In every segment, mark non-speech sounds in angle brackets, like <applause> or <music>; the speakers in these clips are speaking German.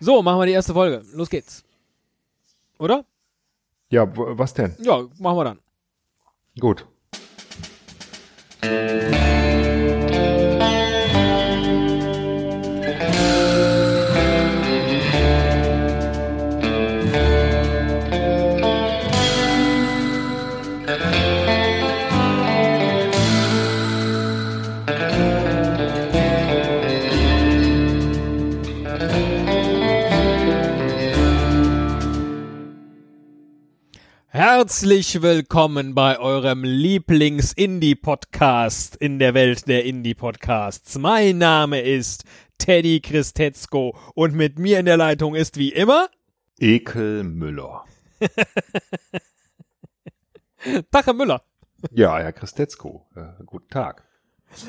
So, machen wir die erste Folge. Los geht's. Oder? Ja, was denn? Ja, machen wir dann. Gut. Herzlich willkommen bei eurem Lieblings-Indie-Podcast in der Welt der Indie-Podcasts. Mein Name ist Teddy Christetzko und mit mir in der Leitung ist wie immer Ekel Müller. <laughs> Tache Müller. Ja, Herr Christetzko. Äh, guten Tag.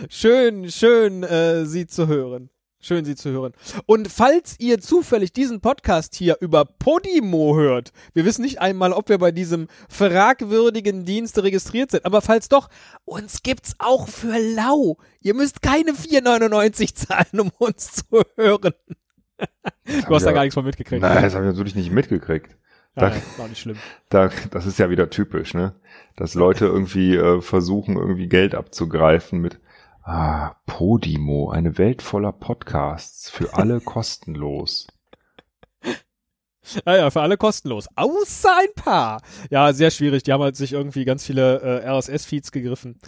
Schön, schön, äh, Sie zu hören. Schön, Sie zu hören. Und falls ihr zufällig diesen Podcast hier über Podimo hört, wir wissen nicht einmal, ob wir bei diesem fragwürdigen Dienst registriert sind, aber falls doch, uns gibt's auch für lau. Ihr müsst keine 4,99 zahlen, um uns zu hören. <laughs> Du hast da gar nichts von mitgekriegt. Nein, das habe ich natürlich nicht mitgekriegt. Da, ja, war nicht schlimm. da, das ist ja wieder typisch, ne? Dass Leute irgendwie äh, versuchen, irgendwie Geld abzugreifen mit Ah, Podimo, eine Welt voller Podcasts, für alle <laughs> kostenlos. Ja, ja, für alle kostenlos. Außer ein paar. Ja, sehr schwierig. Die haben halt sich irgendwie ganz viele äh, RSS-Feeds gegriffen.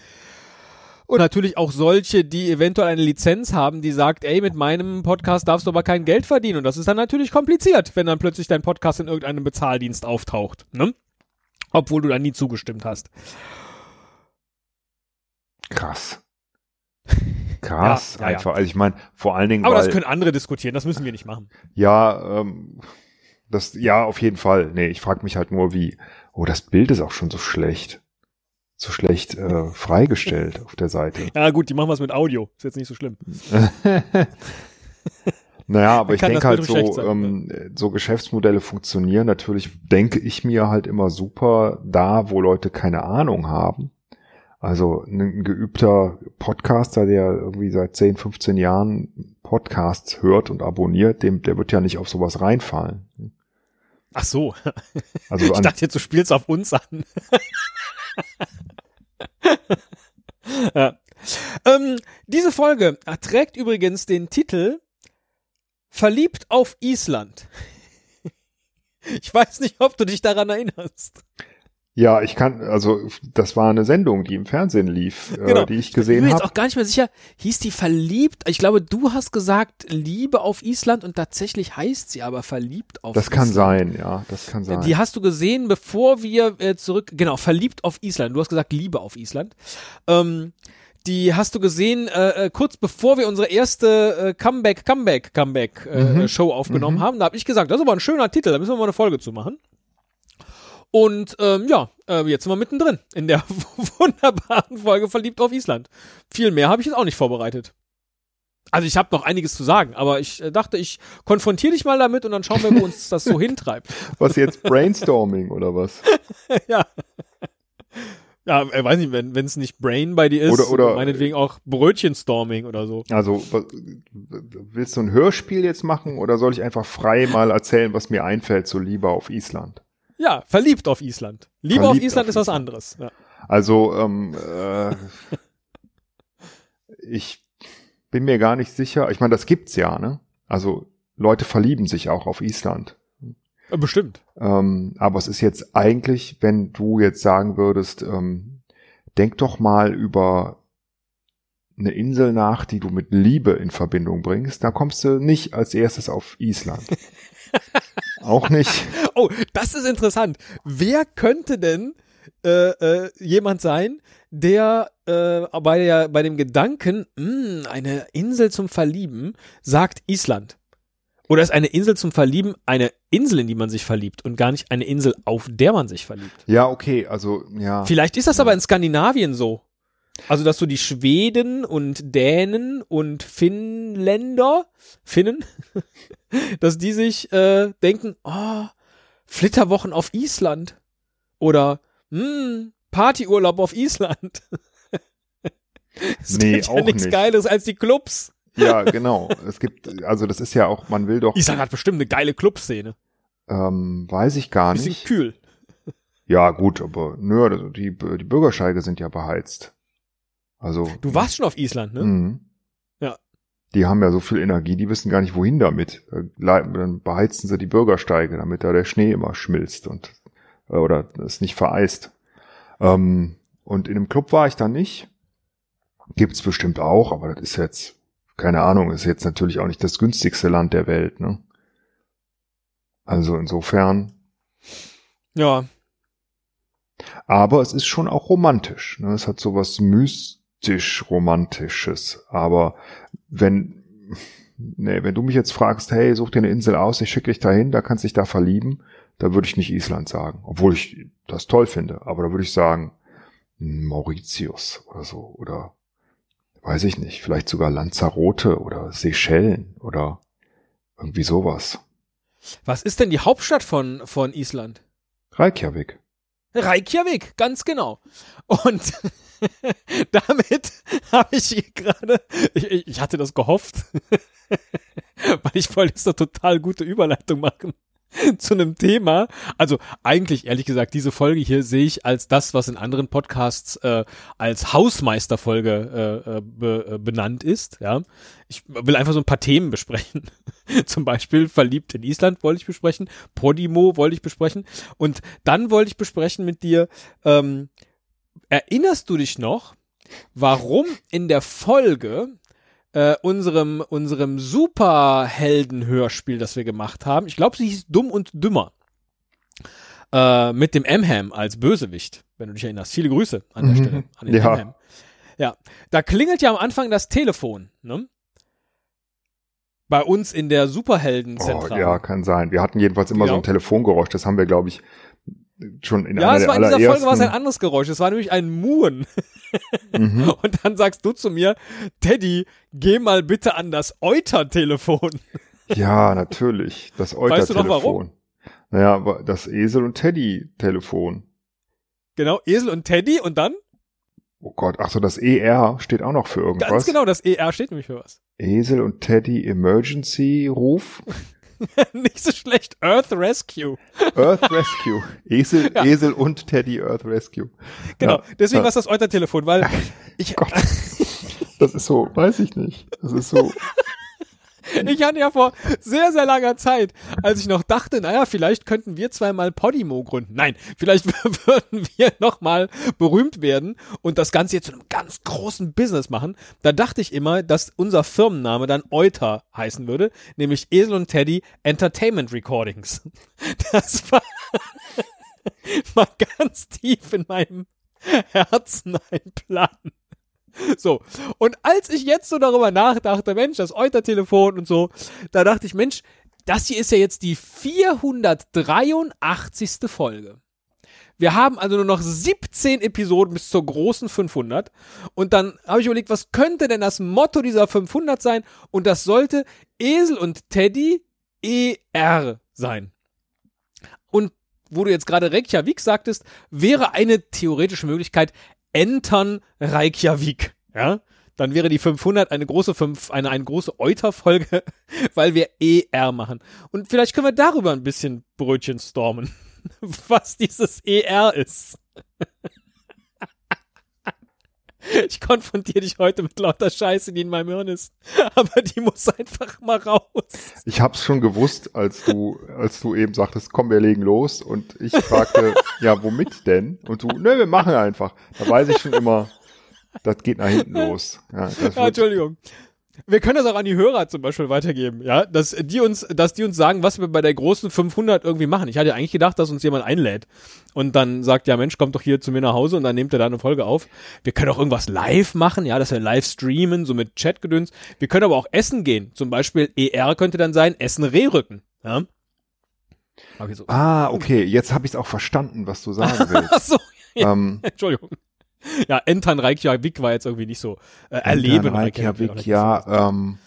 Und natürlich auch solche, die eventuell eine Lizenz haben, die sagt, ey, mit meinem Podcast darfst du aber kein Geld verdienen. Und das ist dann natürlich kompliziert, wenn dann plötzlich dein Podcast in irgendeinem Bezahldienst auftaucht. Ne? Obwohl du da nie zugestimmt hast. Krass. Krass, Ja, ja, einfach. Also ich meine, vor allen Dingen, Aber weil, das können andere diskutieren, das müssen wir nicht machen. ja, ähm, das, ja, auf jeden Fall. Nee, ich frage mich halt nur, wie, oh, das Bild ist auch schon so schlecht. So schlecht äh, freigestellt auf der Seite. Ja gut, die machen was mit Audio. Ist jetzt nicht so schlimm. <laughs> Naja, aber ich denke halt so, sein, ähm, so Geschäftsmodelle funktionieren. Natürlich denke ich mir halt immer super da, wo Leute keine Ahnung haben. Also ein geübter Podcaster, der irgendwie seit 10, 15 Jahren Podcasts hört und abonniert, dem, der wird ja nicht auf sowas reinfallen. Ach so. Also Ich an, dachte jetzt, du spielst auf uns an. <laughs> ja. ähm, diese Folge trägt übrigens den Titel Verliebt auf Island. <laughs> Ich weiß nicht, ob du dich daran erinnerst. Ja, ich kann, also das war eine Sendung, die im Fernsehen lief, Genau. äh, die ich Ich bin gesehen mir jetzt habe. auch gar nicht mehr sicher, hieß die verliebt? Ich glaube, du hast gesagt Liebe auf Island und tatsächlich heißt sie aber verliebt auf Das kann Island. sein, ja, das kann sein. Die hast du gesehen, bevor wir äh, zurück, genau, verliebt auf Island. Du hast gesagt Liebe auf Island. Ähm, die hast du gesehen, äh, äh, kurz bevor wir unsere erste äh, Comeback, Comeback, Comeback äh, Mhm. Show aufgenommen Mhm. haben. Da habe ich gesagt, das ist aber ein schöner Titel, da müssen wir mal eine Folge zu machen. Und ähm, ja, äh, jetzt sind wir mittendrin in der <laughs> wunderbaren Folge Verliebt auf Island. Viel mehr habe ich jetzt auch nicht vorbereitet. Also ich habe noch einiges zu sagen, aber ich äh, dachte, ich konfrontiere dich mal damit und dann schauen wir, wo uns das so <laughs> hintreibt. Was jetzt Brainstorming oder was? <laughs> ja. Ja, äh, weiß nicht, wenn es nicht Brain bei dir ist, Oder- oder- meinetwegen auch Brötchenstorming oder so. Also, willst du ein Hörspiel jetzt machen oder soll ich einfach frei mal erzählen, was mir einfällt, so lieber auf Island? Ja, verliebt auf Island. Liebe auf Verliebt Island auf ist was anderes. Ja. Also, ähm, äh, <laughs> ich bin mir gar nicht sicher. Ich meine, das gibt's ja, ne? Also, Leute verlieben sich auch auf Island. Bestimmt. Ähm, aber es ist jetzt eigentlich, wenn du jetzt sagen würdest, ähm, denk doch mal über eine Insel nach, die du mit Liebe in Verbindung bringst, da kommst du nicht als erstes auf Island. <laughs> Auch nicht. <laughs> Oh, das ist interessant. Wer könnte denn äh, äh, jemand sein, der äh, bei, der, bei dem Gedanken, mh, eine Insel zum Verlieben, sagt Island? Oder ist eine Insel zum Verlieben eine Insel, in die man sich verliebt und gar nicht eine Insel, auf der man sich verliebt? Ja, okay, also ja. Vielleicht ist das aber in Skandinavien so. Also, dass so die Schweden und Dänen und Finnländer, Finnen, <laughs> dass die sich äh, denken, oh, Flitterwochen auf Island. Oder, hm, Partyurlaub auf Island. <laughs> es Nee, gibt ja auch nichts nicht. Geiles als die Clubs. Ja, genau. Es gibt, also das ist ja auch, man will doch, Island hat bestimmt eine geile Clubszene. ähm, weiß ich gar Bisschen nicht. kühl. Ja, gut, aber nö, die, die Bürgersteige sind ja beheizt. Also. Du warst schon auf Island, ne? Mhm. Ja. Die haben ja so viel Energie, die wissen gar nicht, wohin damit. Äh, Dann beheizen sie die Bürgersteige, damit da der Schnee immer schmilzt und äh, oder es nicht vereist. Ähm, und in einem Club war ich dann nicht. Gibt's bestimmt auch, aber das ist jetzt, keine Ahnung, ist jetzt natürlich auch nicht das günstigste Land der Welt, ne? Also insofern, Ja. aber es ist schon auch romantisch. Ne? Es hat so was mystisch-romantisches. Aber wenn, nee, wenn du mich jetzt fragst, hey, such dir eine Insel aus, ich schicke dich dahin, da kannst dich da verlieben, da würde ich nicht Island sagen. Obwohl ich das toll finde. Aber da würde ich sagen, Mauritius oder so. Oder weiß ich nicht, vielleicht sogar Lanzarote oder Seychellen oder irgendwie sowas. Was ist denn die Hauptstadt von, von Island? Reykjavik. Reykjavik, ganz genau. Und <laughs> <laughs> damit habe ich gerade, ich, ich- ich hatte das gehofft, <laughs> weil ich wollte jetzt eine total gute Überleitung machen <laughs> zu einem Thema. Also eigentlich, ehrlich gesagt, diese Folge hier sehe ich als das, was in anderen Podcasts äh, als Hausmeisterfolge äh, äh, be, äh, benannt ist. Ja, ich will einfach so ein paar Themen besprechen. Zum Beispiel verliebt in Island wollte ich besprechen, Podimo wollte ich besprechen und dann wollte ich besprechen mit dir. Ähm, erinnerst du dich noch, warum in der Folge äh, unserem, unserem Superhelden-Hörspiel, das wir gemacht haben. Ich glaube, sie hieß Dumm und Dümmer. Äh, mit dem Emham als Bösewicht, wenn du dich erinnerst. Viele Grüße an der Mhm. Stelle. An den Ja. Emham. Ja. Da klingelt ja am Anfang das Telefon, ne? Bei uns in der Oh, Superheldenzentrale. ja, kann sein. Wir hatten jedenfalls immer so Ja. ein Telefongeräusch. Das haben wir, glaube ich, schon in Ja, einer es der war in dieser Folge war es ein anderes Geräusch. Es war nämlich ein Muhen. Mhm. <laughs> Und dann sagst du zu mir, Teddy, geh mal bitte an das Euter-Telefon. Ja, natürlich. Das Weißt du noch Euter-Telefon. warum? Naja, das Esel- und Teddy-Telefon. Genau, Esel und Teddy und dann Oh Gott, ach so, das ER steht auch noch für irgendwas. ganz genau, das ER steht nämlich für was. Esel und Teddy Emergency Ruf. <laughs> <laughs> Nicht so schlecht, Earth Rescue. Earth Rescue. Esel, <laughs> Ja. Esel und Teddy Earth Rescue. Genau, Ja. deswegen Ja. war es das Euter-Telefon, weil <laughs> ich, Gott. Das ist so, weiß ich nicht. Das ist so. <laughs> ich hatte ja vor sehr, sehr langer Zeit, als ich noch dachte, naja, vielleicht könnten wir zweimal Podimo gründen. Nein, vielleicht <laughs> würden wir nochmal berühmt werden und das Ganze jetzt zu einem ganz großen Business machen. Da dachte ich immer, dass unser Firmenname dann Euter heißen würde, nämlich Esel und Teddy Entertainment Recordings. <laughs> Das war, war ganz tief in meinem Herzen ein Plan. <laughs> So, und als ich jetzt so darüber nachdachte, Mensch, das Euter-Telefon und so, da dachte ich, Mensch, das hier ist ja jetzt die 483. Folge. Wir haben also nur noch 17 Episoden bis zur großen 500. Und dann habe ich überlegt, was könnte denn das Motto dieser 500 sein? Und das sollte Esel und Teddy ER sein. Und wo du jetzt gerade Reykjavik sagtest, wäre eine theoretische Möglichkeit Entern Reykjavik. Ja? Dann wäre die 500 eine große 5, eine, eine große Euter-Folge, <laughs> weil wir ER machen. Und vielleicht können wir darüber ein bisschen Brötchen stormen, <laughs> was dieses ER ist. Ich konfrontiere dich heute mit lauter Scheiße, die in meinem Hirn ist. <laughs> Aber die muss einfach mal raus. Ich hab's schon gewusst, als du, als du eben sagtest, komm, wir legen los. Und ich fragte, <laughs> ja, womit denn? Und du, ne, wir machen einfach. Da weiß ich schon immer, das geht nach hinten <laughs> los. Ja, das Ja, Entschuldigung. Wir können das auch an die Hörer zum Beispiel weitergeben, ja, dass die uns, dass die uns sagen, was wir bei der großen 500 irgendwie machen. Ich hatte eigentlich gedacht, dass uns jemand einlädt und dann sagt, ja Mensch, kommt doch hier zu mir nach Hause und dann nehmt ihr da eine Folge auf. Wir können auch irgendwas live machen, ja, dass wir live streamen, so mit Chatgedöns. Wir können aber auch essen gehen. Zum Beispiel ER könnte dann sein, Essen Rehrücken, ja. Okay, so. ah, okay, jetzt habe ich es auch verstanden, was du sagen willst. <laughs> Ach so, ähm, <laughs> Entschuldigung. Ja, Entern Reykjavik war jetzt irgendwie nicht so äh, erleben. Reykjavik, ja, ähm,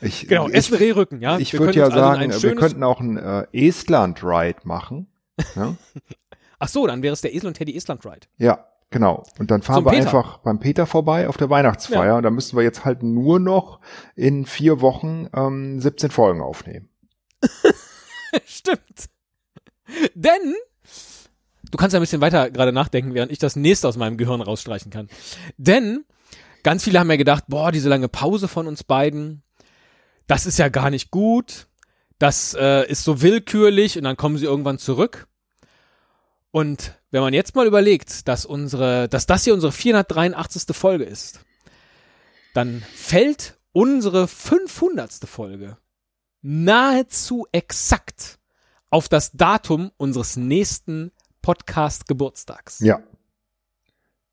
ich, Genau, ich, Essen Rehrücken, ja. ich würde ja sagen, wir könnten auch ein äh, Estland-Ride machen. Ja? <laughs> Ach so, dann wäre es der Esel und Teddy Island Ride. ja, Genau. Und dann fahren Zum wir Peter. einfach beim Peter vorbei auf der Weihnachtsfeier. Ja. Und da müssen wir jetzt halt nur noch in vier Wochen ähm, 17 Folgen aufnehmen. <laughs> Stimmt. Denn, du kannst ja ein bisschen weiter gerade nachdenken, während ich das nächste aus meinem Gehirn rausstreichen kann. Denn, ganz viele haben ja gedacht, boah, diese lange Pause von uns beiden, das ist ja gar nicht gut. Das äh, ist so willkürlich und dann kommen sie irgendwann zurück. Und wenn man jetzt mal überlegt, dass unsere, dass das hier unsere 483. Folge ist, dann fällt unsere 500. Folge nahezu exakt auf das Datum unseres nächsten Podcast-Geburtstags. Ja.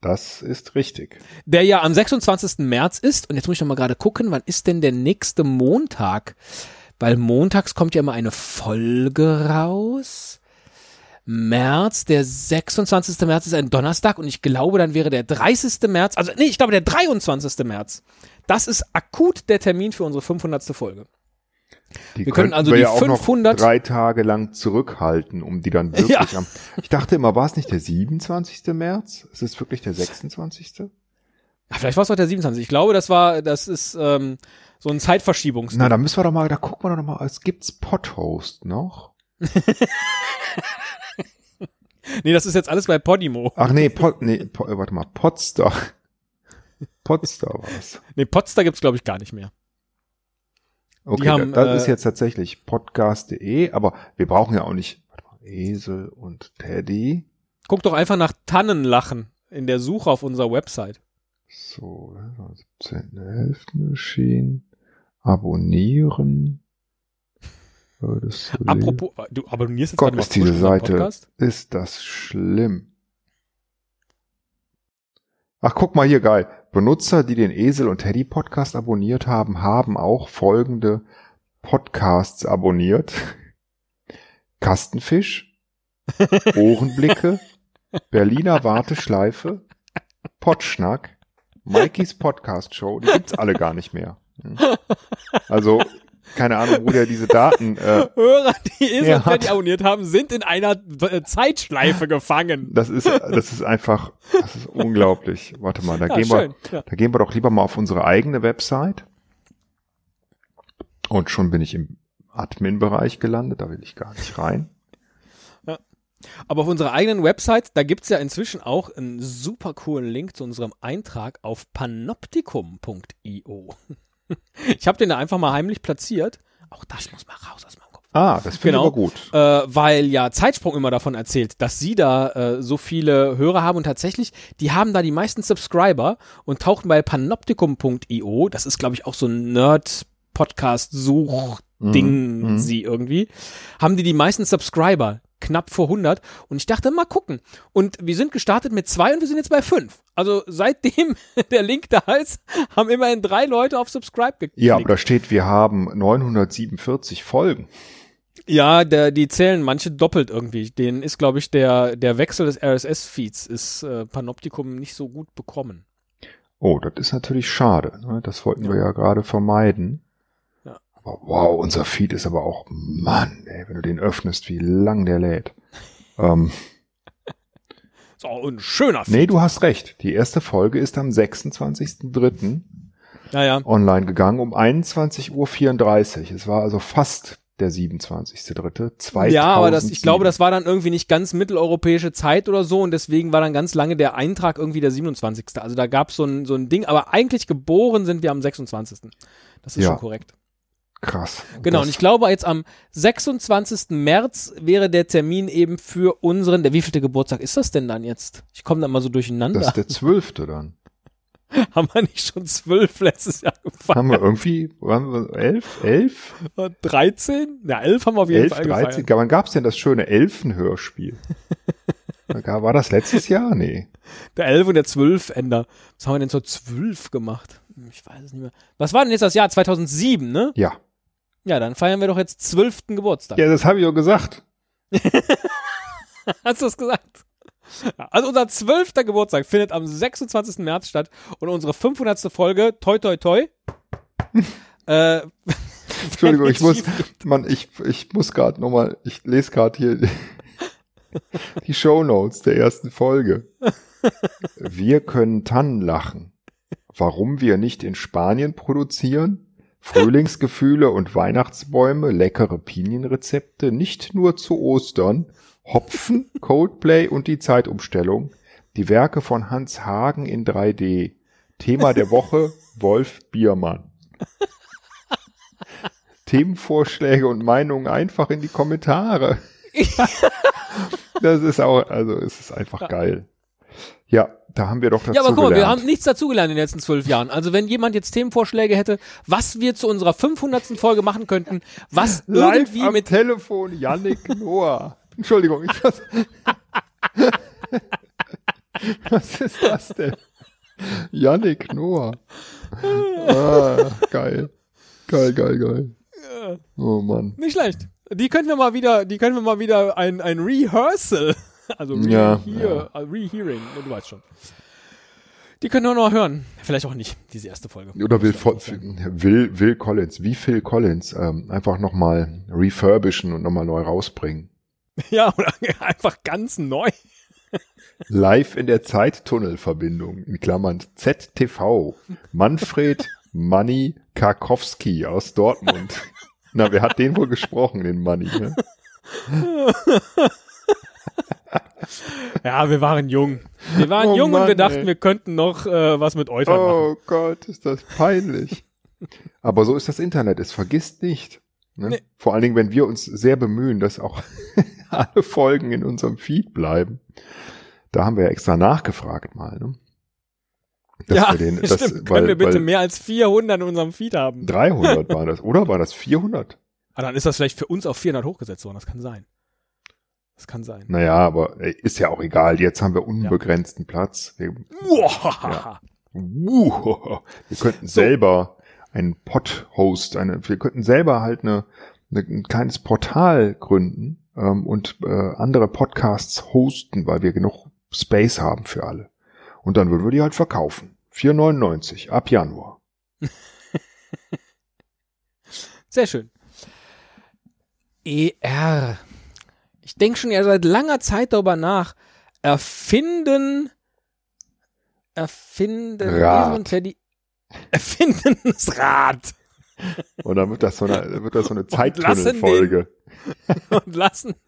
Das ist richtig. Der ja am 26. März ist. Und jetzt muss ich noch mal gerade gucken, wann ist denn der nächste Montag? Weil montags kommt ja immer eine Folge raus. März, der 26. März ist ein Donnerstag und ich glaube, dann wäre der 30. März, also nee, ich glaube der 23. März. Das ist akut der Termin für unsere 500. Folge. Die Wir können also wir die ja auch 500 noch drei Tage lang zurückhalten, um die dann <laughs> wirklich Ja. am. Ich dachte immer, war es nicht der 27. März? Es ist wirklich der 26. Ja, vielleicht war es auch der 27. Ich glaube, das war, das ist ähm, so ein Zeitverschiebungs. Na, da müssen wir doch mal, da gucken wir doch mal, es gibt's Podhost noch? <laughs> Nee, das ist jetzt alles bei Podimo. Ach nee, Pod, nee, po, äh, warte mal, Podstar. Podstar war's. Nee, Podstar gibt's glaube ich gar nicht mehr. Okay, haben, das äh, ist jetzt tatsächlich podcast.de, aber wir brauchen ja auch nicht warte mal, Esel und Teddy. Guck doch einfach nach Tannenlachen in der Suche auf unserer Website. So, 17.11. erschienen. Abonnieren. Das Apropos, du abonnierst jetzt Gott, gerade mal ist diese Seite- Podcast? Ist das schlimm. Ach, guck mal hier, geil. Benutzer, die den Esel und Teddy Podcast abonniert haben, haben auch folgende Podcasts abonniert. Kastenfisch, <laughs> Ohrenblicke, Berliner Warteschleife, Potschnack, Mikeys Podcast Show, die gibt's alle gar nicht mehr. <laughs> Also, keine Ahnung, wo der diese Daten äh, <laughs> Hörer, die Esel Teddy hat- abonniert haben, sind in einer äh, Zeitschleife gefangen. Das ist, das ist einfach, das ist unglaublich. Warte mal, da Ja, gehen schön. wir, Ja. da gehen wir doch lieber mal auf unsere eigene Website. Und schon bin ich im Admin-Bereich gelandet, da will ich gar nicht rein. Aber auf unserer eigenen Website, da gibt's ja inzwischen auch einen super coolen Link zu unserem Eintrag auf panoptikum.io. Ich habe den da einfach mal heimlich platziert. Auch das muss mal raus aus meinem Kopf. Ah, das finde Genau. ich aber gut. Äh, weil ja Zeitsprung immer davon erzählt, dass sie da äh, so viele Hörer haben und tatsächlich, die haben da die meisten Subscriber und tauchen bei panoptikum.io, das ist glaube ich auch so ein Nerd-Podcast-Such-Ding, Mhm. sie irgendwie, haben die die meisten Subscriber, knapp vor 100 und ich dachte, mal gucken. Und wir sind gestartet mit zwei und wir sind jetzt bei fünf. Also seitdem <laughs> der Link da ist, haben immerhin drei Leute auf Subscribe geklickt. Ja, aber da steht, wir haben 947 Folgen. Ja, der, die zählen manche doppelt irgendwie. Den ist, glaube ich, der, der Wechsel des RSS-Feeds ist äh, Panoptikum nicht so gut bekommen. Oh, das ist natürlich schade. Ne? Das wollten wir ja gerade vermeiden. Ja. Wow, unser Feed ist aber auch, Mann, ey, wenn du den öffnest, wie lang der lädt. ähm, auch ein schöner Feed. nee, du hast recht. Die erste Folge ist am 26.03. Naja, online gegangen um 21.34 Uhr. Es war also fast der 27.03. ja, aber das, ich glaube, das war dann irgendwie nicht ganz mitteleuropäische Zeit oder so und deswegen war dann ganz lange der Eintrag irgendwie der 27. Also da gab so ein so ein Ding, aber eigentlich geboren sind wir am 26. Das ist Ja. schon korrekt. Krass. Genau, und ich glaube, jetzt am 26. März wäre der Termin eben für unseren, der wievielte Geburtstag ist das denn dann jetzt? Ich komme da mal so durcheinander. das ist der zwölfte dann. <laughs> Haben wir nicht schon zwölf letztes Jahr gefeiert? Haben wir irgendwie, waren wir elf, elf, 13? Ja, elf haben wir auf jeden elf, Fall dreizehn. gefeiert. Wann gab's denn das schöne Elfenhörspiel? <laughs> War das letztes Jahr? Nee. Der elf und der zwölf Ender. Was haben wir denn zur zwölf gemacht? Hm, Ich weiß es nicht mehr. Was war denn jetzt das Jahr? 2007, ne? Ja. Ja, dann feiern wir doch jetzt zwölften Geburtstag. Ja, das habe ich auch gesagt. <laughs> Hast du es gesagt? Also unser zwölfter Geburtstag findet am 26. März statt und unsere 500. Folge, toi toi toi, <laughs> äh, Entschuldigung, ich muss, nichts schief man, ich, ich muss gerade nochmal, ich lese gerade hier <laughs> die Show Notes der ersten Folge. Wir können Tannen lachen. Warum wir nicht in Spanien produzieren? Frühlingsgefühle und Weihnachtsbäume, leckere Pinienrezepte, nicht nur zu Ostern, Hopfen, Coldplay und die Zeitumstellung, die Werke von Hans Hagen in 3D. Thema der Woche, Wolf Biermann. Themenvorschläge und Meinungen einfach in die Kommentare. <laughs> das ist auch, also es ist einfach geil. Ja, da haben wir doch dazu Ja, aber guck mal, wir haben nichts dazugelernt in den letzten zwölf Jahren. Also wenn jemand jetzt Themenvorschläge hätte, was wir zu unserer 500. Folge machen könnten, was <laughs> Live irgendwie am mit Telefon Yannick Noah. Entschuldigung, ich was, <laughs> was ist das denn? Yannick Noah. Ah, geil. Geil, geil, geil. Oh Mann. Nicht schlecht. Die können wir mal wieder, die können wir mal wieder ein, ein Rehearsal <laughs> also Re ja, ja. Uh, Rehearing, du weißt schon. Die können wir noch hören. Vielleicht auch nicht, diese erste Folge. Oder will, will, will Collins, wie Phil Collins, ähm, einfach nochmal refurbischen und nochmal neu rausbringen. <laughs> Ja, oder <laughs> einfach ganz neu. Live in der Zeittunnelverbindung, in Klammern ZTV. Manfred Manny Karkowski aus Dortmund. Na, wer hat den wohl gesprochen, den Manny, ne? Ja, wir waren jung. Wir waren oh jung Mann, und wir dachten, ey. wir könnten noch äh, was mit euch oh machen. Oh Gott, ist das peinlich. Aber so ist das Internet, es vergisst nicht. Ne? Nee. Vor allen Dingen, wenn wir uns sehr bemühen, dass auch <laughs> alle Folgen in unserem Feed bleiben. Da haben wir ja extra nachgefragt mal. Ne? Dass ja, wir den, <laughs> das, stimmt. Weil, Können wir bitte mehr als 400 in unserem Feed haben? 300 war das, oder war das 400? Ah, dann ist das vielleicht für uns auf 400 hochgesetzt worden, das kann sein. Das kann sein. Naja, aber ist ja auch egal. Jetzt haben wir unbegrenzten ja. Platz. Wir, ja. wir könnten so. selber einen Pod-Host, eine, wir könnten selber halt eine, eine, ein kleines Portal gründen ähm, und äh, andere Podcasts hosten, weil wir genug Space haben für alle. Und dann würden wir die halt verkaufen. 4,99 ab Januar. <laughs> Sehr schön. ER ich denke schon ja seit langer Zeit darüber nach. Erfinden, erfinden, <laughs> Rad. Teddy, erfinden das Rad. Und dann wird das so eine, wird das so eine Zeittunnelfolge. <laughs> Und lassen. <laughs>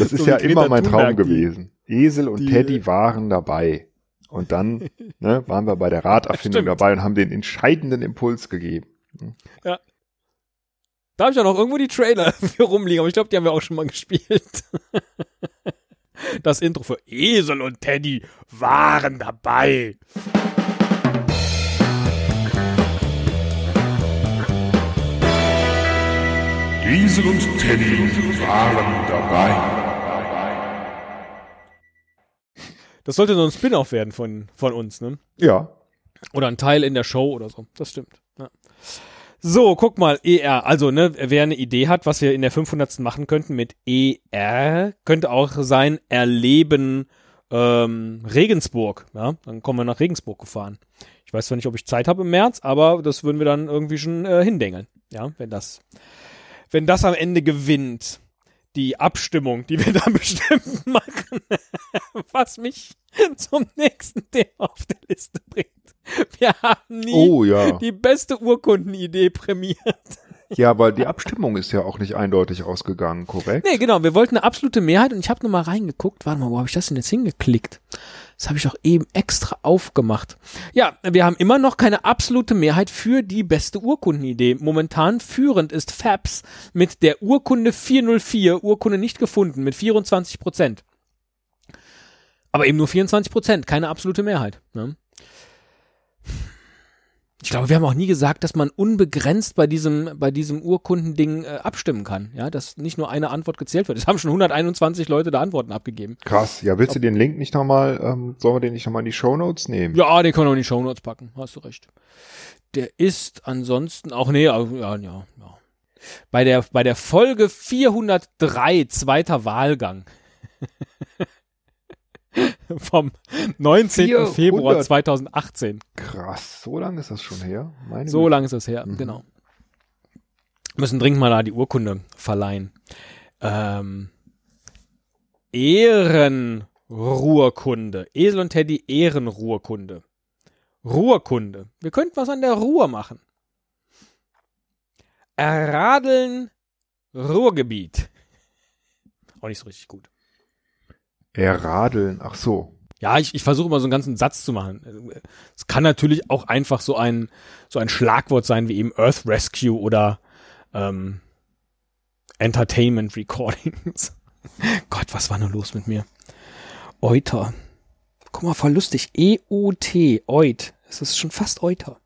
Das ist so ja immer mein Traum gewesen. Esel und die, Teddy waren dabei. Und dann ne, waren wir bei der Raderfindung dabei und haben den entscheidenden Impuls gegeben. Ja, da habe ich auch noch irgendwo die Trailer <laughs> für rumliegen, aber ich glaube, die haben wir auch schon mal gespielt. <laughs> Das Intro für Esel und Teddy waren dabei. Esel und Teddy waren dabei. Das sollte so ein Spin-off werden von, von uns, ne? Ja. Oder ein Teil in der Show oder so. Das stimmt. Ja. So, guck mal, ER. Also, ne, wer eine Idee hat, was wir in der 500. machen könnten mit ER, könnte auch sein Erleben ähm, Regensburg. Ja, dann kommen wir nach Regensburg gefahren. Ich weiß zwar nicht, ob ich Zeit habe im März, aber das würden wir dann irgendwie schon äh, hindengeln. Ja, wenn das, wenn das am Ende gewinnt die Abstimmung, die wir <laughs> dann bestimmt machen, <laughs> was mich <laughs> zum nächsten Thema auf der Liste bringt. <laughs> Wir haben nie oh, ja. die beste Urkundenidee prämiert. Ja, weil die Abstimmung ist ja auch nicht eindeutig ausgegangen, korrekt? Nee, genau. Wir wollten eine absolute Mehrheit und ich habe nochmal reingeguckt. Warte mal, wo habe ich das denn jetzt hingeklickt? Das habe ich doch eben extra aufgemacht. Ja, wir haben immer noch keine absolute Mehrheit für die beste Urkundenidee. Momentan führend ist FAPS mit der Urkunde 404, Urkunde nicht gefunden, mit 24 Prozent. Aber eben nur 24 Prozent, keine absolute Mehrheit. Ne? Ich glaube, wir haben auch nie gesagt, dass man unbegrenzt bei diesem, bei diesem Urkundending äh, abstimmen kann. Ja, dass nicht nur eine Antwort gezählt wird. Es haben schon 121 Leute da Antworten abgegeben. Krass. Ja, willst du den Link nicht nochmal, ähm, sollen wir den nicht nochmal in die Show Notes nehmen? Ja, den können wir in die Show Notes packen. Hast du recht. Der ist ansonsten auch, nee, ja, ja, ja. Bei der, bei der Folge 403, zweiter Wahlgang. <laughs> vom 19. 400. Februar 2018. Krass, so lange ist das schon her? Meine so lange ist das her, mhm. genau. Müssen dringend mal da die Urkunde verleihen. Ähm, Ehren Ruhrkunde. Esel und Teddy Ehrenruhrkunde. Ruhrkunde. Wir könnten was an der Ruhr machen. Erradeln Ruhrgebiet. Auch nicht so richtig gut. Erradeln, ach so. Ja, ich, ich versuche immer so einen ganzen Satz zu machen. Es kann natürlich auch einfach so ein, so ein Schlagwort sein wie eben Earth Rescue oder ähm, Entertainment Recordings. <laughs> Gott, was war nur los mit mir? Euter. Guck mal, voll lustig. E-U-T, Eut. Es ist schon fast Euter.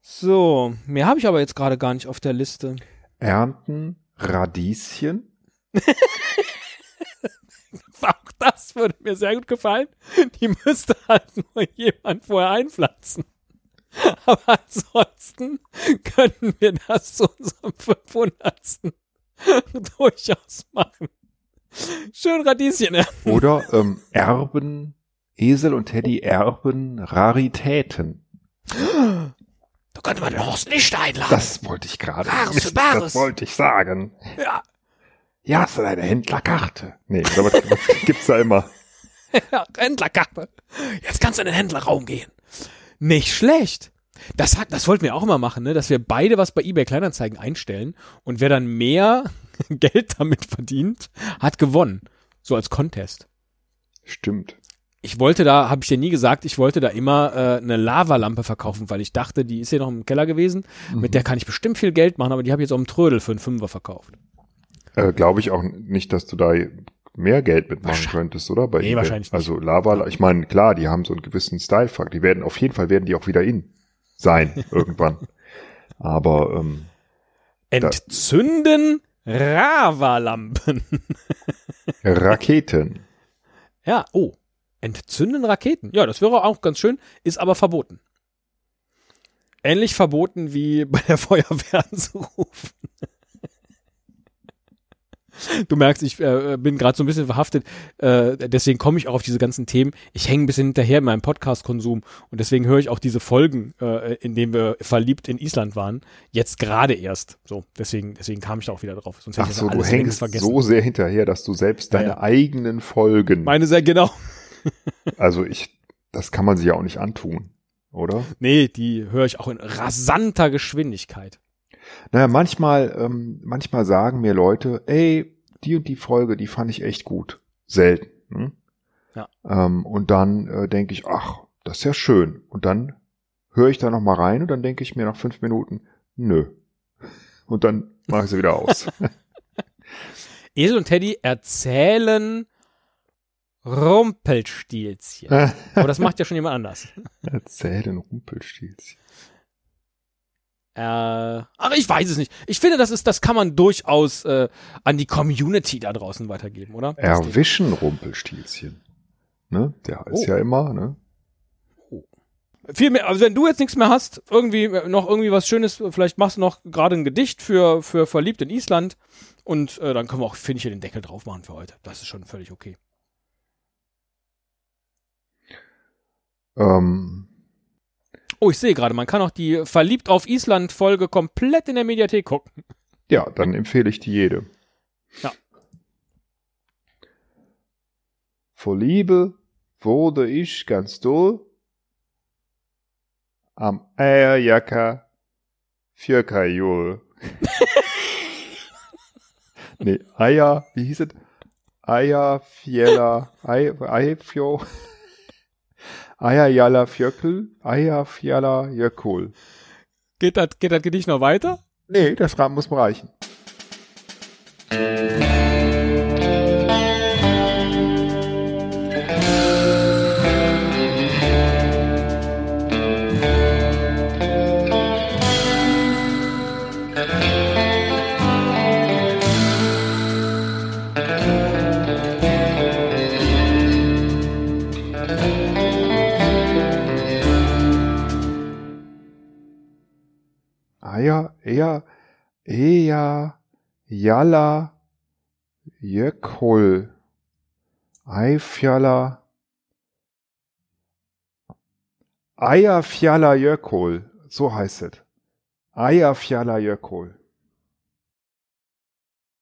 So, mehr habe ich aber jetzt gerade gar nicht auf der Liste. Ernten Radieschen. <laughs> Das würde mir sehr gut gefallen. Die müsste halt nur jemand vorher einpflanzen. Aber ansonsten könnten wir das zu unserem 500. durchaus machen. Schön Radieschen. Ja. Oder ähm, Erben, Esel und Teddy erben Raritäten. Da könnte man den Horst nicht einladen. Das wollte ich gerade. Bares Mist, für Bares. Das wollte ich sagen. ja, Ja, hast du deine Händlerkarte? Nee, aber <laughs> gibt's da immer? ja, Händlerkarte. Jetzt kannst du in den Händlerraum gehen. Nicht schlecht. Das, hat, das wollten wir auch immer machen, ne? dass wir beide was bei eBay Kleinanzeigen einstellen und wer dann mehr <laughs> Geld damit verdient, hat gewonnen. So als Contest. Stimmt. Ich wollte da, habe ich dir nie gesagt, ich wollte da immer äh, eine Lavalampe verkaufen, weil ich dachte, die ist hier noch im Keller gewesen. Mit der kann ich bestimmt viel Geld machen, aber die habe ich jetzt auf dem Trödel für einen Fünfer verkauft. Äh, Glaube ich auch nicht, dass du da mehr Geld mitmachen könntest, oder? Bei Nee, eBay? wahrscheinlich nicht. Also Lava, ich meine, klar, die haben so einen gewissen Style-Fuck. Die werden, auf jeden Fall werden die auch wieder in sein, <laughs> irgendwann. Aber, ähm, Entzünden Ravalampen. <laughs> Raketen. Ja, oh. Entzünden Raketen. Ja, das wäre auch ganz schön, ist aber verboten. Ähnlich verboten wie bei der <laughs> Feuerwehr anzurufen. Du merkst, ich äh, bin gerade so ein bisschen verhaftet, äh, deswegen komme ich auch auf diese ganzen Themen. Ich hänge ein bisschen hinterher in meinem Podcast-Konsum und deswegen höre ich auch diese Folgen, äh, in denen wir verliebt in Island waren, jetzt gerade erst. So, deswegen, deswegen kam ich da auch wieder drauf. Sonst hätte Ach ich so, du hängst vergessen. so sehr hinterher, dass du selbst Ja, deine ja. eigenen Folgen, Meine sehr genau. <laughs> also ich, das kann man sich ja auch nicht antun, oder? Nee, die höre ich auch in rasanter Geschwindigkeit. Naja, manchmal, ähm, manchmal sagen mir Leute, ey, die und die Folge, die fand ich echt gut. Selten. Hm? Ja. Ähm, und dann äh, denke ich, ach, das ist ja schön. Und dann höre ich da noch mal rein und dann denke ich mir nach fünf Minuten, nö. Und dann mache ich sie wieder aus. <laughs> <laughs> Esel und Teddy erzählen Rumpelstilzchen. <laughs> Aber das macht ja schon jemand anders. Erzählen Rumpelstilzchen. Äh, ach, ich weiß es nicht. Ich finde, das ist, das kann man durchaus äh, an die Community da draußen weitergeben, oder? Erwischen Rumpelstilzchen. Ne? Der ist Oh. ja immer, ne? Viel mehr, also wenn du jetzt nichts mehr hast, irgendwie äh, noch irgendwie was Schönes, vielleicht machst du noch gerade ein Gedicht für, für Verliebt in Island und äh, dann können wir auch, finde ich, hier den Deckel drauf machen für heute. Das ist schon völlig okay. Ähm, Oh, ich sehe gerade, man kann auch die Verliebt auf Island Folge komplett in der Mediathek gucken. ja, dann empfehle ich die jede. Ja. Vor Liebe wurde ich ganz doll am Eierjacker für Kajol. <laughs> nee, Eier, wie hieß es? Eierfjeller, Ei, Eifjo, Eierjalla Fjöckel, Eierfjalla Jökul. Geht das, geht das Gedicht noch weiter? Nee, das muss reichen. Eja, jalla, jökul, eifjalla, Eierfjalla Jökul, so heißt es. Eierfjalla Jökul.